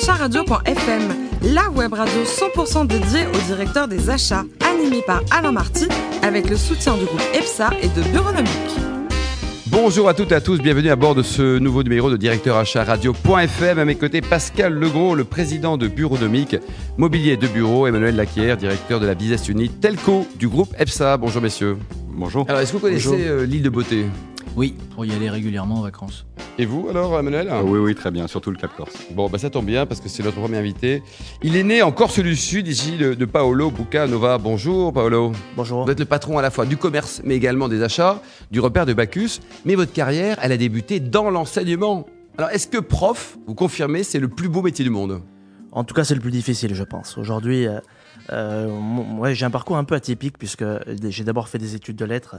acharadio.fm, la web radio 100% dédiée au directeur des achats, animée par Alain Marty, avec le soutien du groupe EPSA et de Bureaunomique. Bonjour à toutes et à tous, bienvenue à bord de ce nouveau numéro de directeur achat radio.fm. À mes côtés, Pascal Legros, le président de Bureaunomique, mobilier de bureau, Emmanuel Laquière, directeur de la business unit Telco du groupe EPSA. Bonjour messieurs. Bonjour. Alors, est-ce que vous connaissez euh, l'île de Beauté? Oui, pour y aller régulièrement en vacances. Et vous alors, Emmanuel Ah oui, oui, très bien, surtout le Cap Corse. Bon, bah ça tombe bien parce que c'est notre premier invité. Il est né en Corse du Sud, ici de, de Paolo Bucanova. Bonjour Paolo. Bonjour. Vous êtes le patron à la fois du commerce mais également des achats, du repère de Bacchus. Mais votre carrière, elle a débuté dans l'enseignement. Alors, est-ce que prof, vous confirmez, c'est le plus beau métier du monde? En tout cas, c'est le plus difficile, je pense. Aujourd'hui, euh, euh, ouais, j'ai un parcours un peu atypique puisque j'ai d'abord fait des études de lettres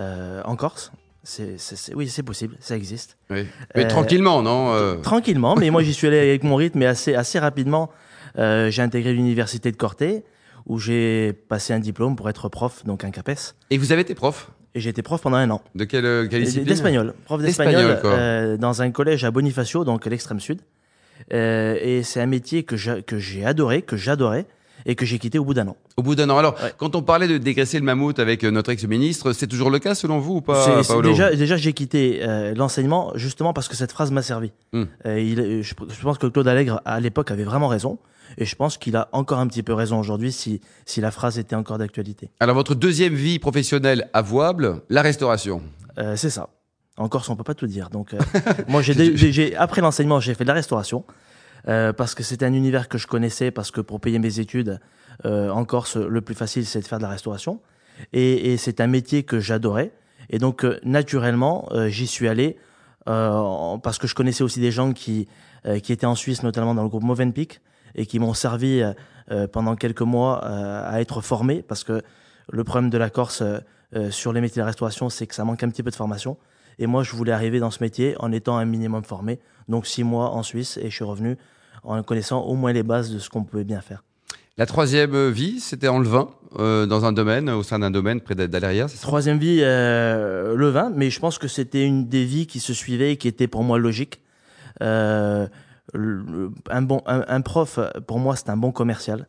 euh, en Corse. C'est, c'est- c'est- oui, c'est possible, ça existe. Oui. Mais Euh, tranquillement, non euh, Tranquillement, mais moi j'y suis allé avec mon rythme, mais assez, assez rapidement. euh, j'ai intégré l'université de Corté, où j'ai passé un diplôme pour être prof, donc un CAPES. Et vous avez été prof? Et j'ai été prof pendant un an. De quelle, euh, quelle discipline? D'espagnol. Prof D'espagnol, d'espagnol quoi. euh, dans un collège à Bonifacio, donc l'extrême sud. Euh, et c'est un métier que que j'ai adoré, que j'adorais, et que j'ai quitté au bout d'un an. Au bout d'un an. Alors, Ouais. quand on parlait de dégraisser le mammouth avec euh, notre ex-ministre, c'est toujours le cas selon vous ou pas, Paolo déjà, déjà j'ai quitté euh, l'enseignement justement parce que cette phrase m'a servi. Hmm. Euh, il- je, je pense que Claude Allègre à l'époque avait vraiment raison, et je pense qu'il a encore un petit peu raison aujourd'hui si, si la phrase était encore d'actualité. Alors, votre deuxième vie professionnelle avouable, la restauration. Euh, c'est ça. En Corse, on peut pas tout dire. Donc, euh, moi, j'ai- après l'enseignement, j'ai fait de la restauration euh, parce que c'était un univers que je connaissais. Parce que pour payer mes études euh, en Corse, le plus facile, c'est de faire de la restauration. Et, et c'est un métier que j'adorais. Et donc, euh, naturellement, euh, j'y suis allé euh, parce que je connaissais aussi des gens qui qui étaient en Suisse, notamment dans le groupe Movenpick, et qui m'ont servi pendant quelques mois à être formé parce que le problème de la Corse sur les métiers de la restauration, c'est que ça manque un petit peu de formation. Et moi, je voulais arriver dans ce métier en étant un minimum formé, donc six mois en Suisse, et je suis revenu en connaissant au moins les bases de ce qu'on pouvait bien faire. La troisième vie, c'était en levain, euh, dans un domaine, au sein d'un domaine près d'Aléria, c'est ça? Troisième vie, euh, le vin, mais je pense que c'était une des vies qui se suivaient et qui était pour moi logique. Euh, le- un, bon, un, un prof, pour moi, c'est un bon commercial.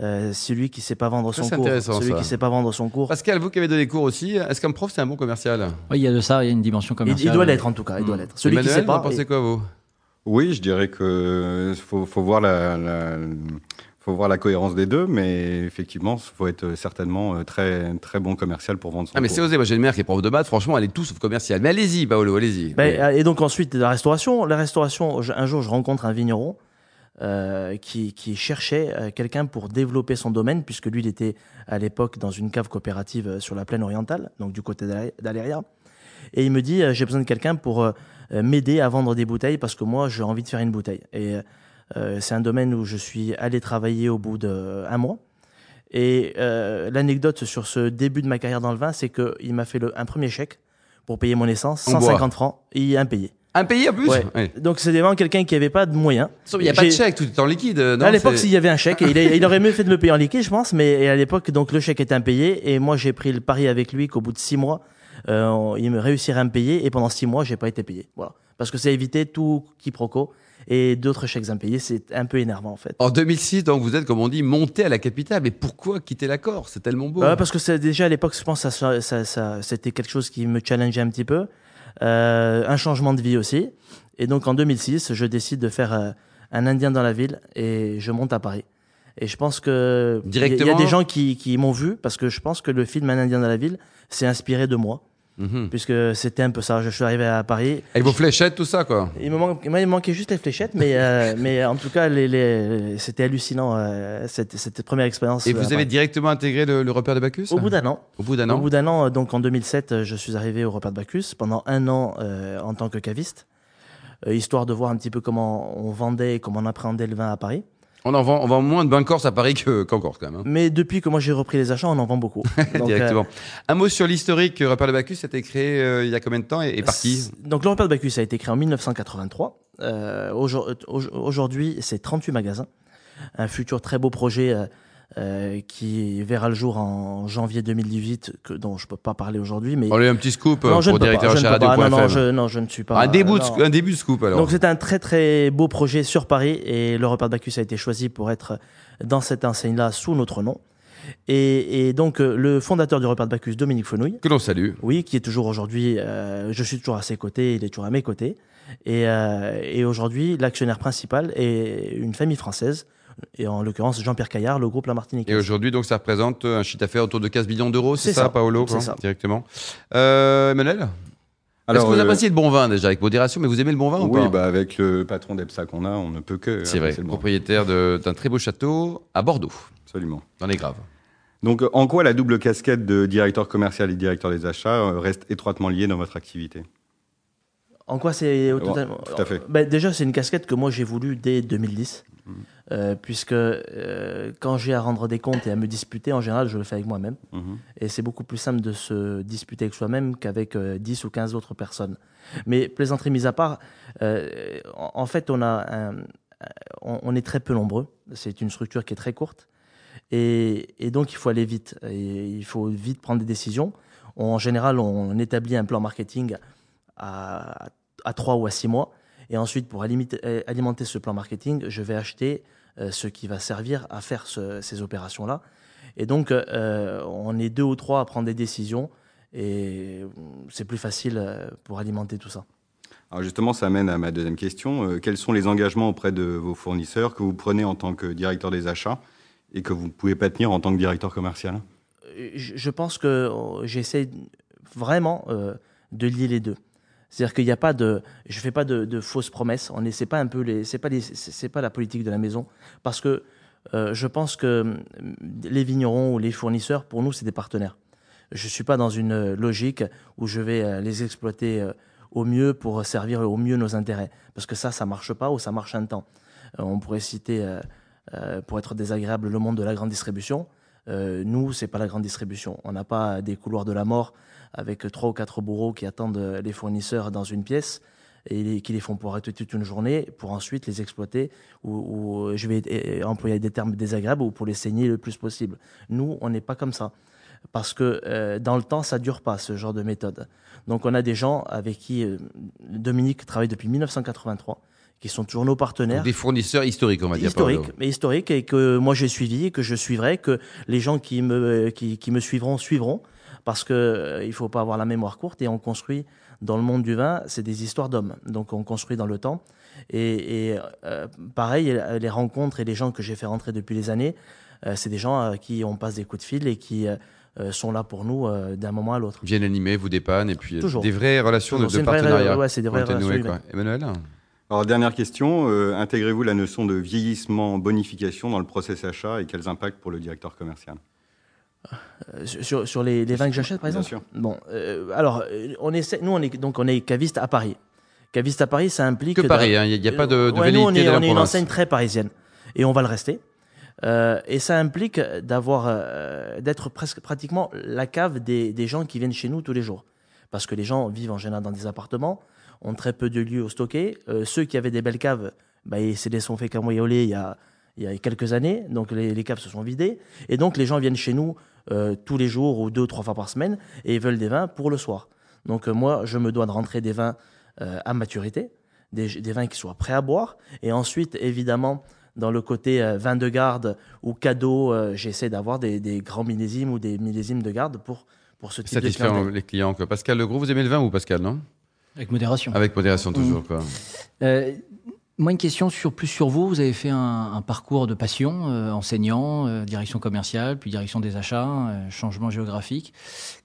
Euh, celui qui sait pas vendre Ça, son c'est cours, intéressant, celui ça. qui sait pas vendre son cours, Pascal, vous qui avez donné cours aussi, est-ce qu'un prof, c'est un bon commercial? Oui, il y a de ça, il y a une dimension il, commerciale. il doit l'être en tout cas, il doit Hmm. l'être. Celui qui Emmanuel, sait vous pas, en pensez quoi, vous? Oui, je dirais que faut, faut voir la, la- faut voir la cohérence des deux, mais effectivement, il faut être certainement euh, très très bon commercial pour vendre son Ah, mais c'est osé, moi j'ai une mère qui est prof de maths, franchement, elle est tout sauf commerciale. Mais allez-y, Paolo, allez-y. Ben, euh, et donc ensuite la restauration. La restauration, je- un jour je rencontre un vigneron euh, qui, qui cherchait euh, quelqu'un pour développer son domaine, puisque lui il était à l'époque dans une cave coopérative euh, sur la plaine orientale, donc du côté d'Alé- d'Aléria. Et il me dit euh, j'ai besoin de quelqu'un pour euh, euh, m'aider à vendre des bouteilles parce que moi j'ai envie de faire une bouteille. Et euh, c'est un domaine où je suis allé travailler au bout d'un mois. Et euh, l'anecdote sur ce début de ma carrière dans le vin, c'est qu'il m'a fait le, un premier chèque pour payer mon essence, En bois. 150 francs, et impayé. Un pays en plus Ouais. Oui. Donc c'est vraiment quelqu'un qui avait pas de moyens. Il n'y a pas de chèque, tout est en liquide. Non, à l'époque, s'il y avait un chèque, il, a- il aurait mieux fait de me payer en liquide, je pense, mais à l'époque, donc le chèque était impayé, et moi j'ai pris le pari avec lui qu'au bout de six mois, euh, on- il me réussirait à me payer, et pendant six mois, j'ai pas été payé. Voilà, parce que c'est éviter tout quiproquo et d'autres chèques impayés, c'est un peu énervant en fait. En 2006, donc vous êtes, comme on dit, monté à la capitale. Mais pourquoi quitter la Corse C'est tellement beau. Ouais, parce que c'est déjà à l'époque, je pense, que ça, ça, ça- c'était quelque chose qui me challengeait un petit peu. Euh, un changement de vie aussi. Et donc en 2006, je décide de faire euh, un Indien dans la ville et je monte à Paris. Et je pense que il y a- y, des gens qui, qui m'ont vu parce que je pense que le film Un Indien dans la ville s'est inspiré de moi, Mhm. puisque c'était un peu ça. Je suis arrivé à Paris. Avec vos fléchettes, tout ça, quoi. Il me, manque, moi, il me manquait juste les fléchettes, mais, euh, mais en tout cas, les, les- c'était hallucinant euh, cette, cette première expérience. Et vous avez Paris. directement intégré le, le repère de Bacchus Au bout d'un an. Au bout d'un Au an bout d'un an, euh, donc en 2007, euh, je suis arrivé au repas de Bacchus pendant un an euh, en tant que caviste, euh, histoire de voir un petit peu comment on vendait et comment on appréhendait le vin à Paris. On en, vend, on vend moins de bain corse à Paris que- qu'en Corse, quand même. hein. Mais depuis que moi j'ai repris les achats, on en vend beaucoup. Donc, Directement. euh, Un mot sur l'historique. Le repère de Bacchus a été créé euh, il y a combien de temps et, et par qui Donc le repas de Bacchus a été créé en 1983. Euh, aujourd- au- Aujourd'hui, c'est 38 magasins. Un futur très beau projet euh, euh, qui verra le jour en janvier 2018, que, dont je ne peux pas parler aujourd'hui. Mais... Allez, un petit scoop Non, pour directeur je ne peux pas. radio.fm. Non, non, je, non, je ne suis pas. un, début de, un début de scoop alors. Donc c'est un très très beau projet sur Paris et le repas de Bacchus a été choisi pour être dans cette enseigne-là sous notre nom. Et, et donc euh, le fondateur du repas de Bacchus, Dominique Fenouille, que l'on salue. oui, qui est toujours aujourd'hui, euh, je suis toujours à ses côtés, il est toujours à mes côtés. Et, euh, et aujourd'hui, l'actionnaire principal est une famille française, et en l'occurrence Jean-Pierre Caillard, le groupe La Martinique. Et aujourd'hui, donc, ça représente un chiffre d'affaires autour de 15 millions d'euros, c'est ça, ça, Paolo, c'est ça. directement. Euh, Emmanuel Est-ce Alors, que vous euh, appréciez le bon vin déjà, avec modération, mais vous aimez le bon vin ou Oui, pas bah, avec le patron d'EPSA qu'on a, on ne peut que. C'est vrai, le bon. propriétaire d'un très beau château à Bordeaux, Absolument. dans les Graves. Donc, euh, en quoi la double casquette de directeur commercial et directeur des achats euh, reste étroitement liée dans votre activité? En quoi c'est Ouais, totalement- tout à fait. Ben, Déjà, c'est une casquette que moi j'ai voulu dès 2010, euh, puisque euh, quand j'ai à rendre des comptes et à me disputer, en général, je le fais avec moi-même. Mhm. Et c'est beaucoup plus simple de se disputer avec soi-même qu'avec euh, 10 ou 15 autres personnes. Mais plaisanterie mise à part, euh, en, en fait, on, a un- on, on est très peu nombreux. C'est une structure qui est très courte. Et, et donc, il faut aller vite. Et il faut vite prendre des décisions. En général, on établit un plan marketing à, à 3 ou à 6 mois. Et ensuite, pour alimiter- euh, alimenter ce plan marketing, je vais acheter euh, ce qui va servir à faire ce- ces opérations-là. Et donc, euh, on est deux ou trois à prendre des décisions et c'est plus facile pour alimenter tout ça. Alors justement, ça amène à ma deuxième question. Quels sont les engagements auprès de vos fournisseurs que vous prenez en tant que directeur des achats et que vous ne pouvez pas tenir en tant que directeur commercial? Je pense que j'essaie vraiment de lier les deux. C'est-à-dire qu'il n'y a pas de, je fais pas de, fausses promesses. On est, c'est pas un peu les, c'est pas c'est pas la politique de la maison, parce que euh, je pense que hum, les vignerons ou les fournisseurs, pour nous, c'est des partenaires. Je suis pas dans une logique où je vais euh, les exploiter euh, au mieux pour servir au mieux nos intérêts, parce que ça, ça marche pas ou ça marche un temps. On pourrait citer, pour être désagréable, le monde de la grande distribution. Euh, nous, c'est pas la grande distribution. On n'a pas des couloirs de la mort avec trois ou quatre bourreaux qui attendent les fournisseurs dans une pièce et qui les font pour arrêter toute une journée pour ensuite les exploiter ou, ou, je vais employer des termes désagréables ou pour les saigner le plus possible. Nous, on n'est pas comme ça parce que euh, dans le temps, ça dure pas ce genre de méthode. Donc, on a des gens avec qui euh, Dominique travaille depuis 1983, qui sont toujours nos partenaires Donc, des fournisseurs historiques, on va dire. historique, Paolo. mais historique et que moi j'ai suivi et que je suivrai, que les gens qui me qui, qui me suivront suivront, parce que euh, il faut pas avoir la mémoire courte et on construit dans le monde du vin, c'est des histoires d'hommes, donc on construit dans le temps. Et, et, euh, pareil, les rencontres et les gens que j'ai fait rentrer depuis les années, euh, c'est des gens à qui on passe des coups de fil et qui euh, euh, sont là pour nous euh, d'un moment à l'autre. Viennent animer, vous dépannent, et puis euh, Toujours. des vraies relations Toujours. de, C'est de partenariat. ouais, c'est des vraies relations quoi. Emmanuel Alors, dernière question. euh, intégrez-vous la notion de vieillissement, bonification dans le process achat et quels impacts pour le directeur commercial? Euh, sur, sur les, les vins que j'achète, par Bien exemple sûr. Bon, euh, alors, euh, on essaie, nous, on est, donc, on est caviste à Paris. Caviste à Paris, ça implique. Que de- Paris, hein, il n'y a, pas de, de Ouais, nous, on est, de la on est une enseigne très parisienne. Et on va le rester. Euh, et ça implique d'avoir, euh, d'être presque pratiquement la cave des, des gens qui viennent chez nous tous les jours. Parce que les gens vivent en général dans des appartements, ont très peu de lieux où stocker. Euh, ceux qui avaient des belles caves, bah, ils se les sont fait cambrioler il y a, il y a quelques années. Donc les, les caves se sont vidées. Et donc les gens viennent chez nous euh, tous les jours ou deux ou trois fois par semaine et ils veulent des vins pour le soir. Donc euh, moi, je me dois de rentrer des vins euh, à maturité, des, des vins qui soient prêts à boire. Et ensuite, évidemment, dans le côté euh, vin de garde ou cadeau, euh, j'essaie d'avoir des, des grands millésimes ou des millésimes de garde pour, pour ce type de Satisfaire clientèle. les clients. Quoi. Pascal Legros, vous aimez le vin ou Pascal, non? Avec modération. Avec modération toujours. Quoi. Moi, une question sur, plus sur vous. Vous avez fait un, un parcours de passion, euh, enseignant, euh, direction commerciale, puis direction des achats, euh, changement géographique.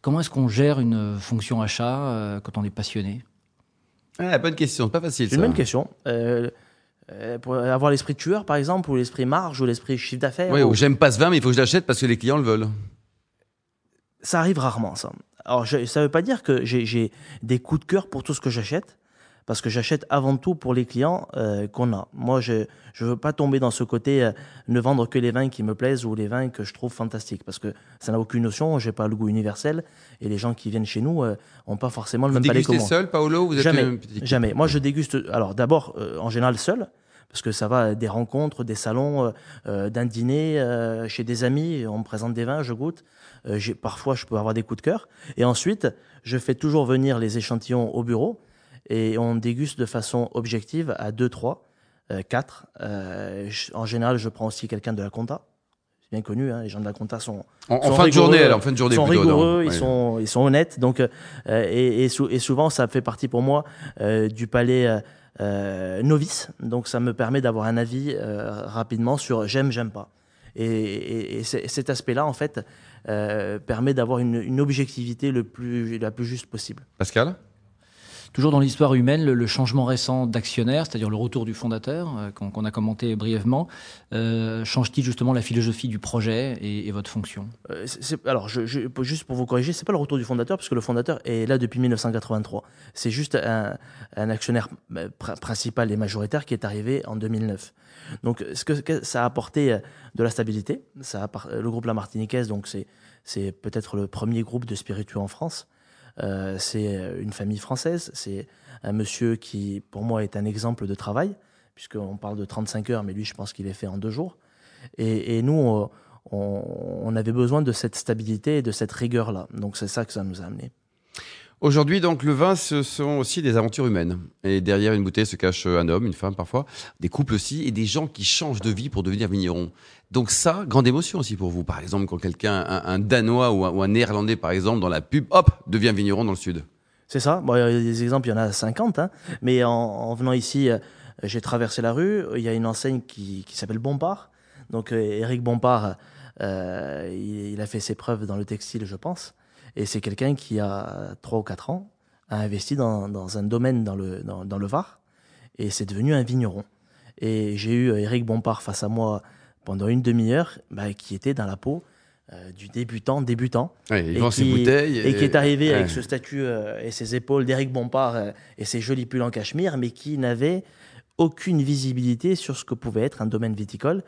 Comment est-ce qu'on gère une fonction achat euh, quand on est passionné? Ah, bonne question, pas facile. C'est une bonne question. Pour avoir l'esprit tueur, par exemple, ou l'esprit marge, ou l'esprit chiffre d'affaires. Ouais, ou- ou j'aime pas ce vin, mais il faut que je l'achète parce que les clients le veulent. ça arrive rarement, ça. Alors, je- ça ne veut pas dire que j'ai des coups de cœur pour tout ce que j'achète, parce que j'achète avant tout pour les clients euh, qu'on a. Moi, je ne veux pas tomber dans ce côté, euh, ne vendre que les vins qui me plaisent ou les vins que je trouve fantastiques, parce que ça n'a aucune notion, j'ai pas le goût universel, et les gens qui viennent chez nous n'ont pas forcément le Vous même palais que dégustez moi. seul, Paolo ou vous êtes Jamais, une jamais. Moi, je déguste, alors d'abord, euh, en général, seul, parce que ça va des rencontres, des salons, d'un dîner chez des amis, on me présente des vins, je goûte. parfois, je peux avoir des coups de cœur. Et ensuite, je fais toujours venir les échantillons au bureau et on déguste de façon objective à 2, 3, 4. en général, je prends aussi quelqu'un de la compta bien connu. Hein, les gens de la compta sont en, fin de journée, en fin de journée, sont rigoureux, ils sont ils sont honnêtes. Donc euh, et, et, souvent ça fait partie pour moi euh, du palais euh, novice. Donc ça me permet d'avoir un avis rapidement sur j'aime, j'aime pas. Et, et cet aspect-là, en fait, permet d'avoir une, une objectivité le plus la plus juste possible. Pascal? Toujours dans l'histoire humaine, le, changement récent d'actionnaire, c'est-à-dire le retour du fondateur, euh, qu'on a commenté brièvement, euh, change-t-il justement la philosophie du projet et, votre fonction? Euh, Alors, juste pour vous corriger, c'est pas le retour du fondateur, parce que le fondateur est là depuis 1983. C'est juste un, actionnaire principal et majoritaire qui est arrivé en 2009. Donc, ce que, ça a apporté de la stabilité. Ça le groupe La Martiniquaise, donc c'est peut-être le premier groupe de spiritueux en France. Euh, c'est euh, une famille française, c'est un monsieur qui, pour moi, est un exemple de travail, puisqu'on parle de 35 heures, mais lui, je pense qu'il est fait en deux jours. Et, nous, on, avait besoin de cette stabilité et de cette rigueur-là. Donc c'est ça que ça nous a amené. Aujourd'hui, donc, le vin, ce sont aussi des aventures humaines. Et derrière une bouteille se cache un homme, une femme parfois, des couples aussi, et des gens qui changent de vie pour devenir vignerons. Donc ça, grande émotion aussi pour vous. Par exemple, quand quelqu'un, un, Danois ou un, Néerlandais, par exemple, dans la pub, hop, devient vigneron dans le sud. C'est ça. Bon, il y a des exemples, il y en a 50. Hein. Mais en, venant ici, euh, j'ai traversé la rue. Il y a une enseigne qui, s'appelle Bompard. Donc, Eric euh, Bompard, euh, il, il, a fait ses preuves dans le textile, je pense. Et c'est quelqu'un qui a 3 ou 4 ans a investi dans, dans un domaine dans le, dans, dans le Var et c'est devenu un vigneron. Et j'ai eu Eric Bompard face à moi pendant une demi-heure bah, qui était dans la peau euh, du débutant débutant. Et, qui, ses bouteilles et... qui est arrivé avec ce statut euh, et ses épaules d'Eric Bompard euh, et ses jolis pulls en cachemire mais qui n'avait aucune visibilité sur ce que pouvait être un domaine viticole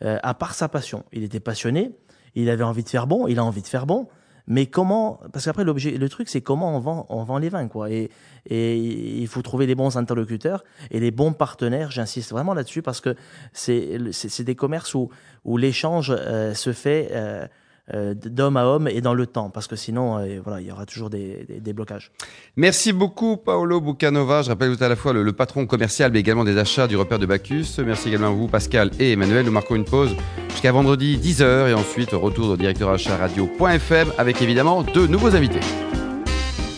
à part sa passion. Il était passionné il avait envie de faire bon il a envie de faire bon mais comment Parce qu'après, l'objet, le truc, c'est comment on vend, on vend les vins, quoi. Et, et il faut trouver les bons interlocuteurs et les bons partenaires. J'insiste vraiment là-dessus parce que c'est, c'est, des commerces où, où l'échange euh, se fait. Euh, euh, d'homme à homme et dans le temps, parce que sinon, euh, voilà, il y aura toujours des, des, blocages. Merci beaucoup, Paolo Bucanova. Je rappelle tout à la fois le, patron commercial, mais également des achats du repère de Bacchus. Merci également à vous, Pascal et Emmanuel. Nous marquons une pause jusqu'à vendredi 10h et ensuite retour au directeur achat radio.fm avec évidemment deux nouveaux invités.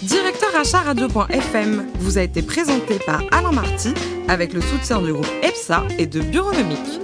Directeur achat radio.fm vous a été présenté par Alain Marty avec le soutien du groupe EPSA et de Bureaunomique.